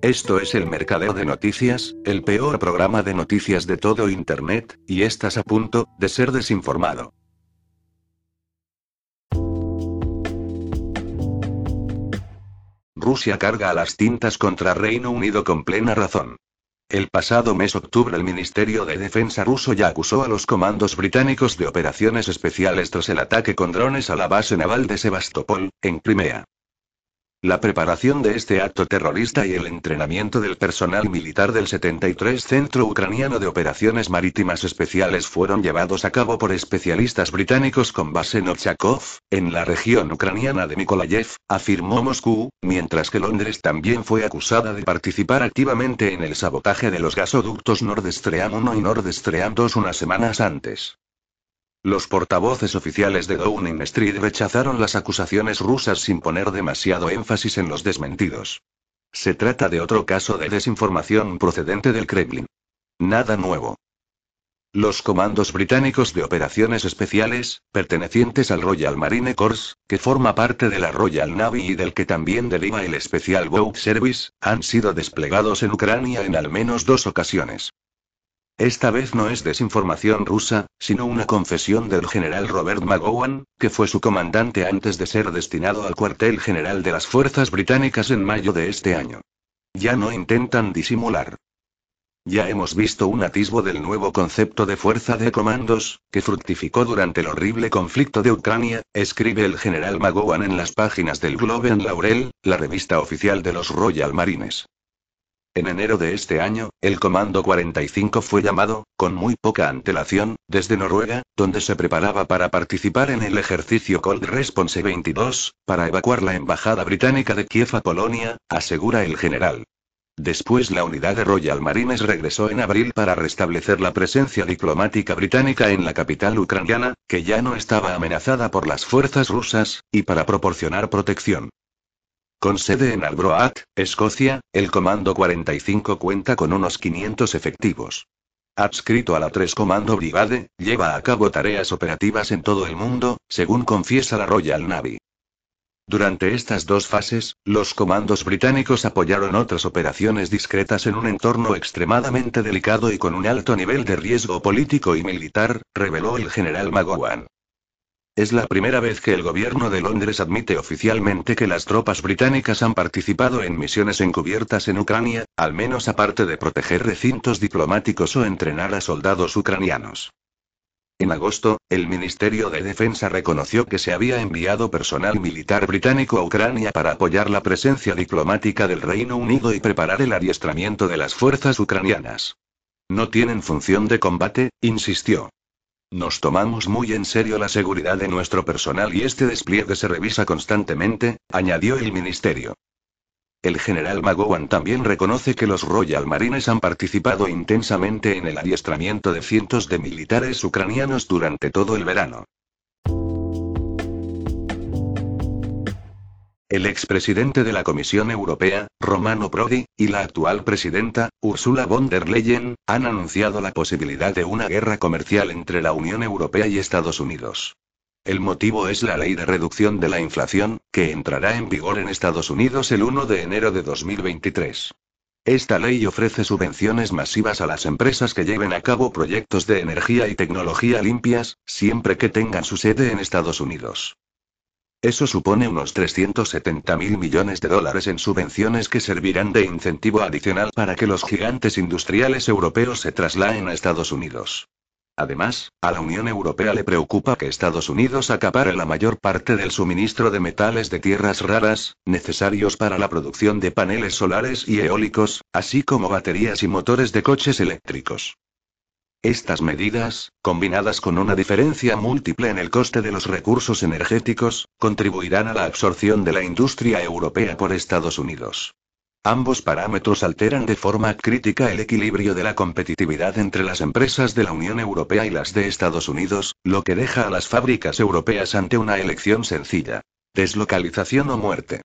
Esto es el Mercadeo de Noticias, el peor programa de noticias de todo Internet, y estás a punto de ser desinformado. Rusia carga a las tintas contra Reino Unido con plena razón. El pasado mes octubre el Ministerio de Defensa ruso ya acusó a los comandos británicos de operaciones especiales tras el ataque con drones a la base naval de Sebastopol, en Crimea. La preparación de este acto terrorista y el entrenamiento del personal militar del 73 Centro Ucraniano de Operaciones Marítimas Especiales fueron llevados a cabo por especialistas británicos con base en Ochakov, en la región ucraniana de Mikolayev, afirmó Moscú, mientras que Londres también fue acusada de participar activamente en el sabotaje de los gasoductos Nord Stream 1 y Nord Stream 2 unas semanas antes. Los portavoces oficiales de Downing Street rechazaron las acusaciones rusas sin poner demasiado énfasis en los desmentidos. Se trata de otro caso de desinformación procedente del Kremlin. Nada nuevo. Los comandos británicos de operaciones especiales, pertenecientes al Royal Marine Corps, que forma parte de la Royal Navy y del que también deriva el Special Boat Service, han sido desplegados en Ucrania en al menos dos ocasiones. Esta vez no es desinformación rusa, sino una confesión del general Robert McGowan, que fue su comandante antes de ser destinado al cuartel general de las fuerzas británicas en mayo de este año. Ya no intentan disimular. Ya hemos visto un atisbo del nuevo concepto de fuerza de comandos, que fructificó durante el horrible conflicto de Ucrania, escribe el general McGowan en las páginas del Globe and Laurel, la revista oficial de los Royal Marines. En enero de este año, el Comando 45 fue llamado, con muy poca antelación, desde Noruega, donde se preparaba para participar en el ejercicio Cold Response 22, para evacuar la embajada británica de Kiev a Polonia, asegura el general. Después la unidad de Royal Marines regresó en abril para restablecer la presencia diplomática británica en la capital ucraniana, que ya no estaba amenazada por las fuerzas rusas, y para proporcionar protección. Con sede en Albroath, Escocia, el Comando 45 cuenta con unos 500 efectivos. Adscrito a la 3 Comando Brigade, lleva a cabo tareas operativas en todo el mundo, según confiesa la Royal Navy. Durante estas dos fases, los comandos británicos apoyaron otras operaciones discretas en un entorno extremadamente delicado y con un alto nivel de riesgo político y militar, reveló el general McGowan. Es la primera vez que el gobierno de Londres admite oficialmente que las tropas británicas han participado en misiones encubiertas en Ucrania, al menos aparte de proteger recintos diplomáticos o entrenar a soldados ucranianos. En agosto, el Ministerio de Defensa reconoció que se había enviado personal militar británico a Ucrania para apoyar la presencia diplomática del Reino Unido y preparar el adiestramiento de las fuerzas ucranianas. No tienen función de combate, insistió. Nos tomamos muy en serio la seguridad de nuestro personal y este despliegue se revisa constantemente, añadió el ministerio. El general McGowan también reconoce que los Royal Marines han participado intensamente en el adiestramiento de cientos de militares ucranianos durante todo el verano. El expresidente de la Comisión Europea, Romano Prodi, y la actual presidenta, Ursula von der Leyen, han anunciado la posibilidad de una guerra comercial entre la Unión Europea y Estados Unidos. El motivo es la ley de reducción de la inflación, que entrará en vigor en Estados Unidos el 1 de enero de 2023. Esta ley ofrece subvenciones masivas a las empresas que lleven a cabo proyectos de energía y tecnología limpias, siempre que tengan su sede en Estados Unidos. Eso supone unos 370 mil millones de dólares en subvenciones que servirán de incentivo adicional para que los gigantes industriales europeos se trasladen a Estados Unidos. Además, a la Unión Europea le preocupa que Estados Unidos acapare la mayor parte del suministro de metales de tierras raras, necesarios para la producción de paneles solares y eólicos, así como baterías y motores de coches eléctricos. Estas medidas, combinadas con una diferencia múltiple en el coste de los recursos energéticos, contribuirán a la absorción de la industria europea por Estados Unidos. Ambos parámetros alteran de forma crítica el equilibrio de la competitividad entre las empresas de la Unión Europea y las de Estados Unidos, lo que deja a las fábricas europeas ante una elección sencilla. Deslocalización o muerte.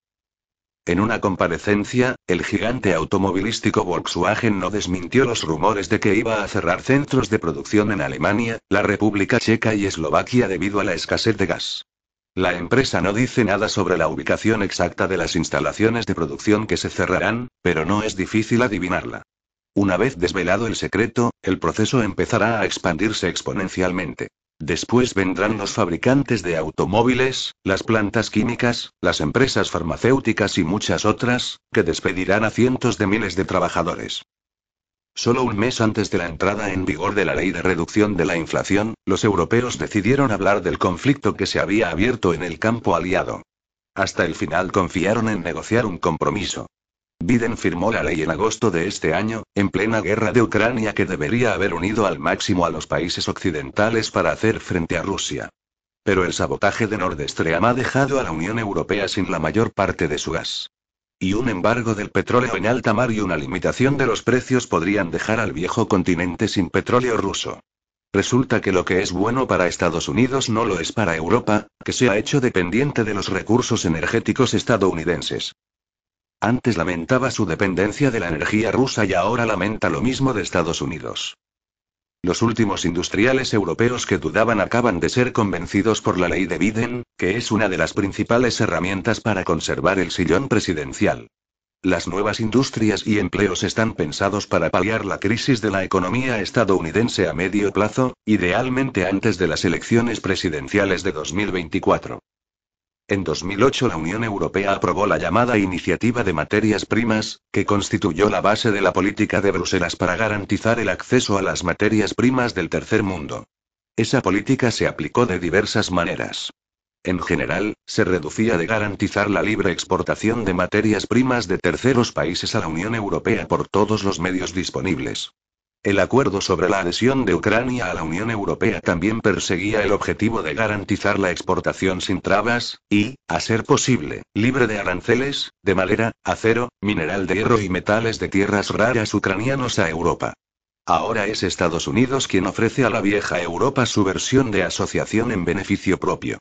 En una comparecencia, el gigante automovilístico Volkswagen no desmintió los rumores de que iba a cerrar centros de producción en Alemania, la República Checa y Eslovaquia debido a la escasez de gas. La empresa no dice nada sobre la ubicación exacta de las instalaciones de producción que se cerrarán, pero no es difícil adivinarla. Una vez desvelado el secreto, el proceso empezará a expandirse exponencialmente. Después vendrán los fabricantes de automóviles, las plantas químicas, las empresas farmacéuticas y muchas otras, que despedirán a cientos de miles de trabajadores. Solo un mes antes de la entrada en vigor de la ley de reducción de la inflación, los europeos decidieron hablar del conflicto que se había abierto en el campo aliado. Hasta el final confiaron en negociar un compromiso. Biden firmó la ley en agosto de este año, en plena guerra de Ucrania que debería haber unido al máximo a los países occidentales para hacer frente a Rusia. Pero el sabotaje de Nord Stream ha dejado a la Unión Europea sin la mayor parte de su gas. Y un embargo del petróleo en alta mar y una limitación de los precios podrían dejar al viejo continente sin petróleo ruso. Resulta que lo que es bueno para Estados Unidos no lo es para Europa, que se ha hecho dependiente de los recursos energéticos estadounidenses. Antes lamentaba su dependencia de la energía rusa y ahora lamenta lo mismo de Estados Unidos. Los últimos industriales europeos que dudaban acaban de ser convencidos por la ley de Biden, que es una de las principales herramientas para conservar el sillón presidencial. Las nuevas industrias y empleos están pensados para paliar la crisis de la economía estadounidense a medio plazo, idealmente antes de las elecciones presidenciales de 2024. En 2008 la Unión Europea aprobó la llamada Iniciativa de Materias Primas, que constituyó la base de la política de Bruselas para garantizar el acceso a las materias primas del tercer mundo. Esa política se aplicó de diversas maneras. En general, se reducía de garantizar la libre exportación de materias primas de terceros países a la Unión Europea por todos los medios disponibles. El acuerdo sobre la adhesión de Ucrania a la Unión Europea también perseguía el objetivo de garantizar la exportación sin trabas, y, a ser posible, libre de aranceles, de madera, acero, mineral de hierro y metales de tierras raras ucranianos a Europa. Ahora es Estados Unidos quien ofrece a la vieja Europa su versión de asociación en beneficio propio.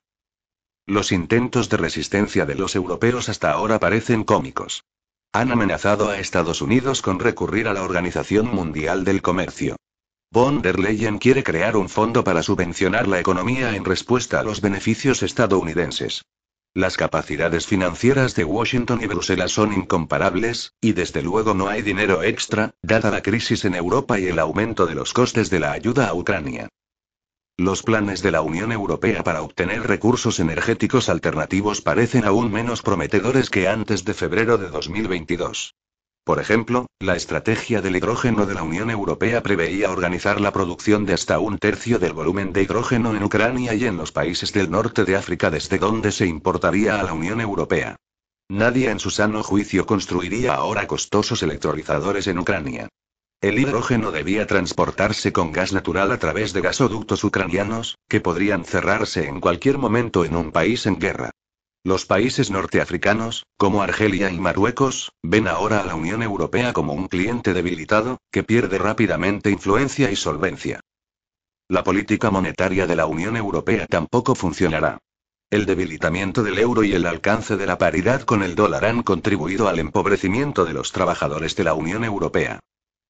Los intentos de resistencia de los europeos hasta ahora parecen cómicos. Han amenazado a Estados Unidos con recurrir a la Organización Mundial del Comercio. Von der Leyen quiere crear un fondo para subvencionar la economía en respuesta a los beneficios estadounidenses. Las capacidades financieras de Washington y Bruselas son incomparables, y desde luego no hay dinero extra, dada la crisis en Europa y el aumento de los costes de la ayuda a Ucrania. Los planes de la Unión Europea para obtener recursos energéticos alternativos parecen aún menos prometedores que antes de febrero de 2022. Por ejemplo, la estrategia del hidrógeno de la Unión Europea preveía organizar la producción de hasta un tercio del volumen de hidrógeno en Ucrania y en los países del norte de África desde donde se importaría a la Unión Europea. Nadie en su sano juicio construiría ahora costosos electrolizadores en Ucrania. El hidrógeno debía transportarse con gas natural a través de gasoductos ucranianos, que podrían cerrarse en cualquier momento en un país en guerra. Los países norteafricanos, como Argelia y Marruecos, ven ahora a la Unión Europea como un cliente debilitado, que pierde rápidamente influencia y solvencia. La política monetaria de la Unión Europea tampoco funcionará. El debilitamiento del euro y el alcance de la paridad con el dólar han contribuido al empobrecimiento de los trabajadores de la Unión Europea.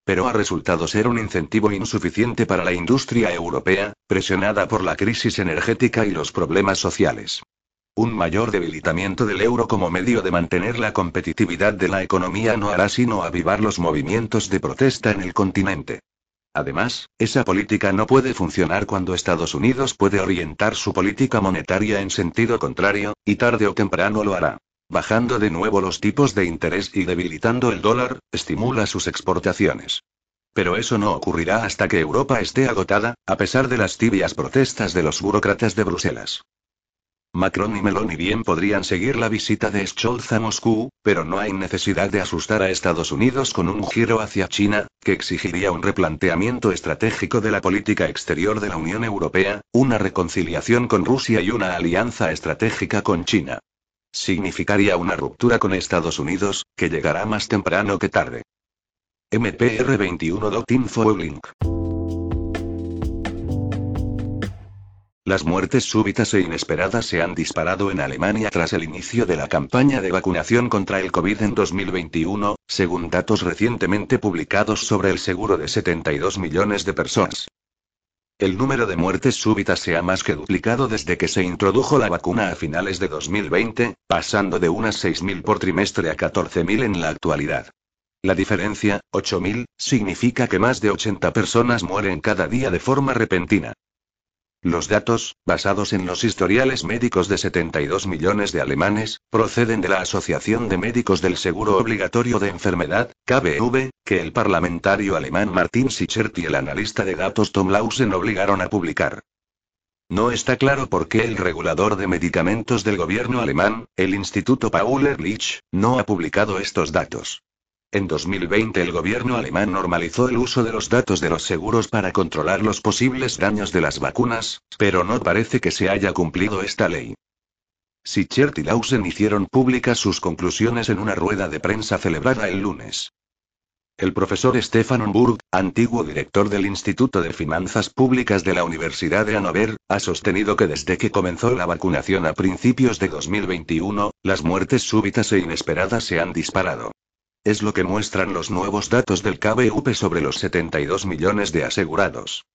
Pero ha resultado ser un incentivo insuficiente para la industria europea, presionada por la crisis energética y los problemas sociales. Un mayor debilitamiento del euro como medio de mantener la competitividad de la economía no hará sino avivar los movimientos de protesta en el continente. Además, esa política no puede funcionar cuando Estados Unidos puede orientar su política monetaria en sentido contrario, y tarde o temprano lo hará bajando de nuevo los tipos de interés y debilitando el dólar, estimula sus exportaciones. Pero eso no ocurrirá hasta que Europa esté agotada, a pesar de las tibias protestas de los burócratas de Bruselas. Macron y Meloni bien podrían seguir la visita de Scholz a Moscú, pero no hay necesidad de asustar a Estados Unidos con un giro hacia China, que exigiría un replanteamiento estratégico de la política exterior de la Unión Europea, una reconciliación con Rusia y una alianza estratégica con China. Significaría una ruptura con Estados Unidos, que llegará más temprano que tarde. MPR21.info Link. Las muertes súbitas e inesperadas se han disparado en Alemania tras el inicio de la campaña de vacunación contra el COVID en 2021, según datos recientemente publicados sobre el seguro de 72 millones de personas. El número de muertes súbitas se ha más que duplicado desde que se introdujo la vacuna a finales de 2020, pasando de unas 6.000 por trimestre a 14.000 en la actualidad. La diferencia, 8.000, significa que más de 80 personas mueren cada día de forma repentina. Los datos, basados en los historiales médicos de 72 millones de alemanes, proceden de la Asociación de Médicos del Seguro Obligatorio de Enfermedad, KBV, que el parlamentario alemán Martin Sichert y el analista de datos Tom Lausen obligaron a publicar. No está claro por qué el regulador de medicamentos del gobierno alemán, el Instituto Paul Ehrlich, no ha publicado estos datos. En 2020 el gobierno alemán normalizó el uso de los datos de los seguros para controlar los posibles daños de las vacunas, pero no parece que se haya cumplido esta ley. Sichert y Lausen hicieron públicas sus conclusiones en una rueda de prensa celebrada el lunes. El profesor Stefan Omburg, antiguo director del Instituto de Finanzas Públicas de la Universidad de Hannover, ha sostenido que desde que comenzó la vacunación a principios de 2021, las muertes súbitas e inesperadas se han disparado. Es lo que muestran los nuevos datos del KBV sobre los 72 millones de asegurados.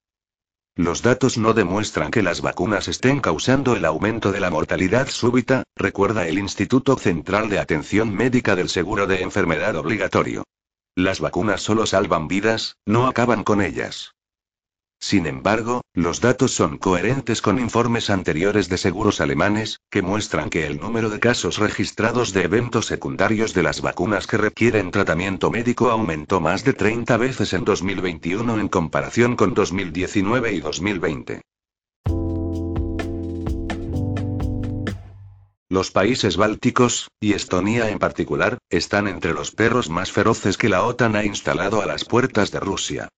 Los datos no demuestran que las vacunas estén causando el aumento de la mortalidad súbita, recuerda el Instituto Central de Atención Médica del Seguro de Enfermedad Obligatorio. Las vacunas solo salvan vidas, no acaban con ellas. Sin embargo, los datos son coherentes con informes anteriores de seguros alemanes, que muestran que el número de casos registrados de eventos secundarios de las vacunas que requieren tratamiento médico aumentó más de 30 veces en 2021 en comparación con 2019 y 2020. Los países bálticos, y Estonia en particular, están entre los perros más feroces que la OTAN ha instalado a las puertas de Rusia.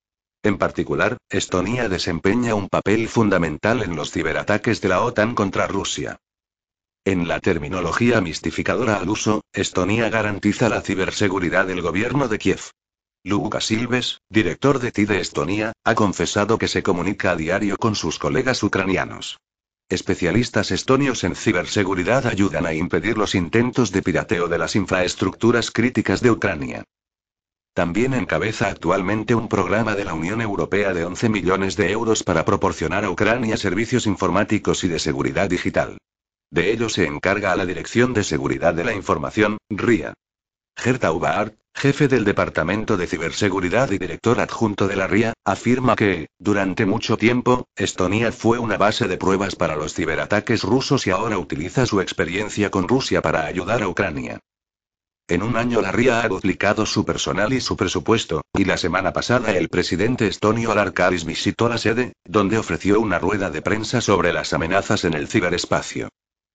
En particular, Estonia desempeña un papel fundamental en los ciberataques de la OTAN contra Rusia. En la terminología mistificadora al uso, Estonia garantiza la ciberseguridad del gobierno de Kiev. Luka Silves, director de TI de Estonia, ha confesado que se comunica a diario con sus colegas ucranianos. Especialistas estonios en ciberseguridad ayudan a impedir los intentos de pirateo de las infraestructuras críticas de Ucrania. También encabeza actualmente un programa de la Unión Europea de 11 millones de euros para proporcionar a Ucrania servicios informáticos y de seguridad digital. De ello se encarga a la Dirección de Seguridad de la Información, RIA. Gert Aubart, jefe del Departamento de Ciberseguridad y director adjunto de la RIA, afirma que, durante mucho tiempo, Estonia fue una base de pruebas para los ciberataques rusos y ahora utiliza su experiencia con Rusia para ayudar a Ucrania. En un año la RIA ha duplicado su personal y su presupuesto, y la semana pasada el presidente estonio Alarkaris visitó la sede, donde ofreció una rueda de prensa sobre las amenazas en el ciberespacio.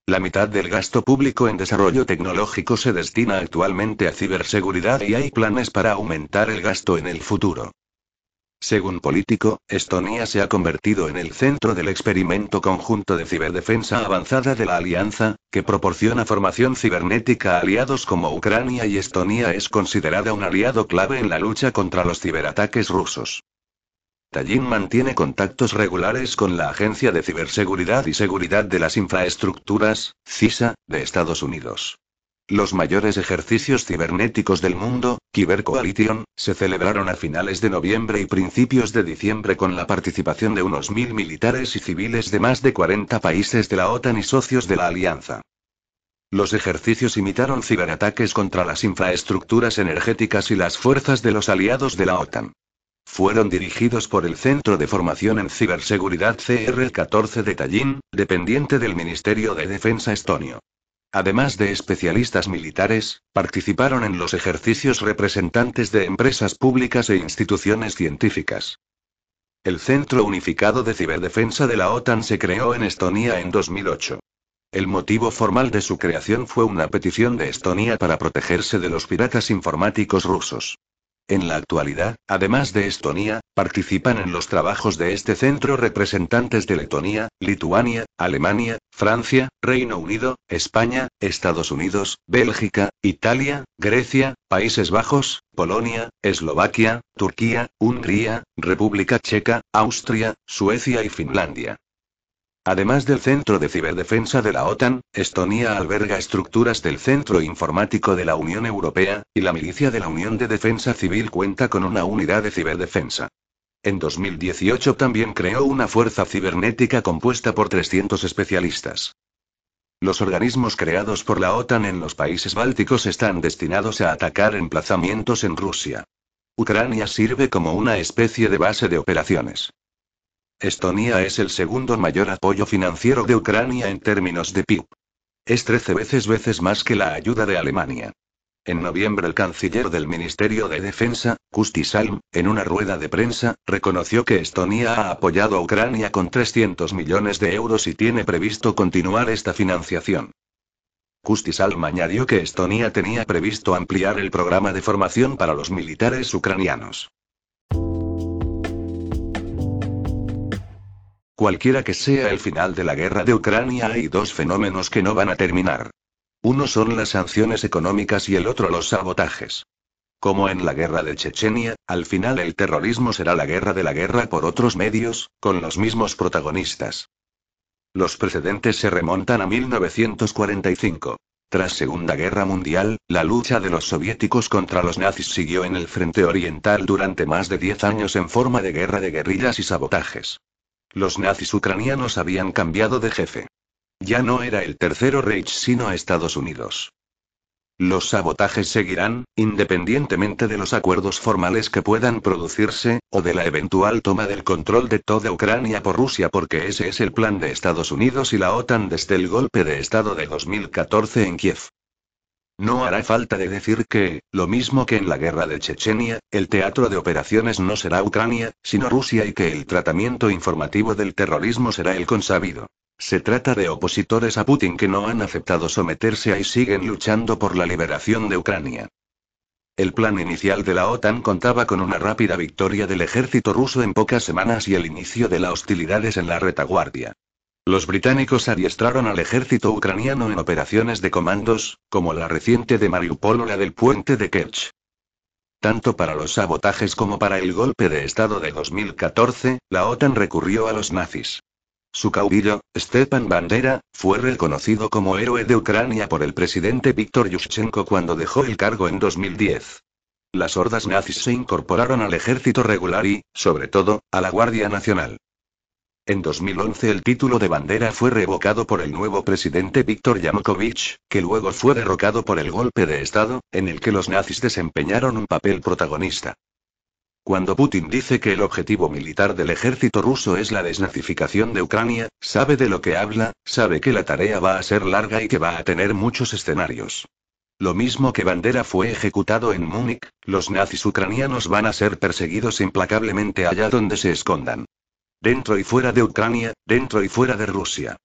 La mitad del gasto público en desarrollo tecnológico se destina actualmente a ciberseguridad y hay planes para aumentar el gasto en el futuro. Según Político, Estonia se ha convertido en el centro del experimento conjunto de ciberdefensa avanzada de la Alianza, que proporciona formación cibernética a aliados como Ucrania y Estonia es considerada un aliado clave en la lucha contra los ciberataques rusos. Tallinn mantiene contactos regulares con la Agencia de Ciberseguridad y Seguridad de las Infraestructuras, CISA, de Estados Unidos. Los mayores ejercicios cibernéticos del mundo, Kyber Coalition, se celebraron a finales de noviembre y principios de diciembre con la participación de unos mil militares y civiles de más de 40 países de la OTAN y socios de la alianza. Los ejercicios imitaron ciberataques contra las infraestructuras energéticas y las fuerzas de los aliados de la OTAN. Fueron dirigidos por el Centro de Formación en Ciberseguridad CR-14 de Tallinn, dependiente del Ministerio de Defensa estonio. Además de especialistas militares, participaron en los ejercicios representantes de empresas públicas e instituciones científicas. El Centro Unificado de Ciberdefensa de la OTAN se creó en Estonia en 2008. El motivo formal de su creación fue una petición de Estonia para protegerse de los piratas informáticos rusos. En la actualidad, además de Estonia, participan en los trabajos de este centro representantes de Letonia, Lituania, Alemania, Francia, Reino Unido, España, Estados Unidos, Bélgica, Italia, Grecia, Países Bajos, Polonia, Eslovaquia, Turquía, Hungría, República Checa, Austria, Suecia y Finlandia. Además del Centro de Ciberdefensa de la OTAN, Estonia alberga estructuras del Centro Informático de la Unión Europea, y la Milicia de la Unión de Defensa Civil cuenta con una unidad de ciberdefensa. En 2018 también creó una fuerza cibernética compuesta por 300 especialistas. Los organismos creados por la OTAN en los países bálticos están destinados a atacar emplazamientos en Rusia. Ucrania sirve como una especie de base de operaciones. Estonia es el segundo mayor apoyo financiero de Ucrania en términos de PIB. Es 13 veces veces más que la ayuda de Alemania. En noviembre el canciller del Ministerio de Defensa, Kusti Salm, en una rueda de prensa, reconoció que Estonia ha apoyado a Ucrania con 300 millones de euros y tiene previsto continuar esta financiación. Kusti Salm añadió que Estonia tenía previsto ampliar el programa de formación para los militares ucranianos. Cualquiera que sea el final de la guerra de Ucrania hay dos fenómenos que no van a terminar. Uno son las sanciones económicas y el otro los sabotajes. Como en la guerra de Chechenia, al final el terrorismo será la guerra de la guerra por otros medios, con los mismos protagonistas. Los precedentes se remontan a 1945. Tras Segunda Guerra Mundial, la lucha de los soviéticos contra los nazis siguió en el frente oriental durante más de 10 años en forma de guerra de guerrillas y sabotajes. Los nazis ucranianos habían cambiado de jefe. Ya no era el tercero Reich sino Estados Unidos. Los sabotajes seguirán, independientemente de los acuerdos formales que puedan producirse, o de la eventual toma del control de toda Ucrania por Rusia porque ese es el plan de Estados Unidos y la OTAN desde el golpe de Estado de 2014 en Kiev. No hará falta de decir que, lo mismo que en la guerra de Chechenia, el teatro de operaciones no será Ucrania, sino Rusia y que el tratamiento informativo del terrorismo será el consabido. Se trata de opositores a Putin que no han aceptado someterse y siguen luchando por la liberación de Ucrania. El plan inicial de la OTAN contaba con una rápida victoria del ejército ruso en pocas semanas y el inicio de las hostilidades en la retaguardia. Los británicos adiestraron al ejército ucraniano en operaciones de comandos, como la reciente de Mariupol o la del puente de Kerch. Tanto para los sabotajes como para el golpe de Estado de 2014, la OTAN recurrió a los nazis. Su caudillo, Stepan Bandera, fue reconocido como héroe de Ucrania por el presidente Viktor Yushchenko cuando dejó el cargo en 2010. Las hordas nazis se incorporaron al ejército regular y, sobre todo, a la Guardia Nacional. En 2011 el título de bandera fue revocado por el nuevo presidente Víctor Yanukovych, que luego fue derrocado por el golpe de Estado, en el que los nazis desempeñaron un papel protagonista. Cuando Putin dice que el objetivo militar del ejército ruso es la desnazificación de Ucrania, sabe de lo que habla, sabe que la tarea va a ser larga y que va a tener muchos escenarios. Lo mismo que Bandera fue ejecutado en Múnich, los nazis ucranianos van a ser perseguidos implacablemente allá donde se escondan. Dentro y fuera de Ucrania, dentro y fuera de Rusia.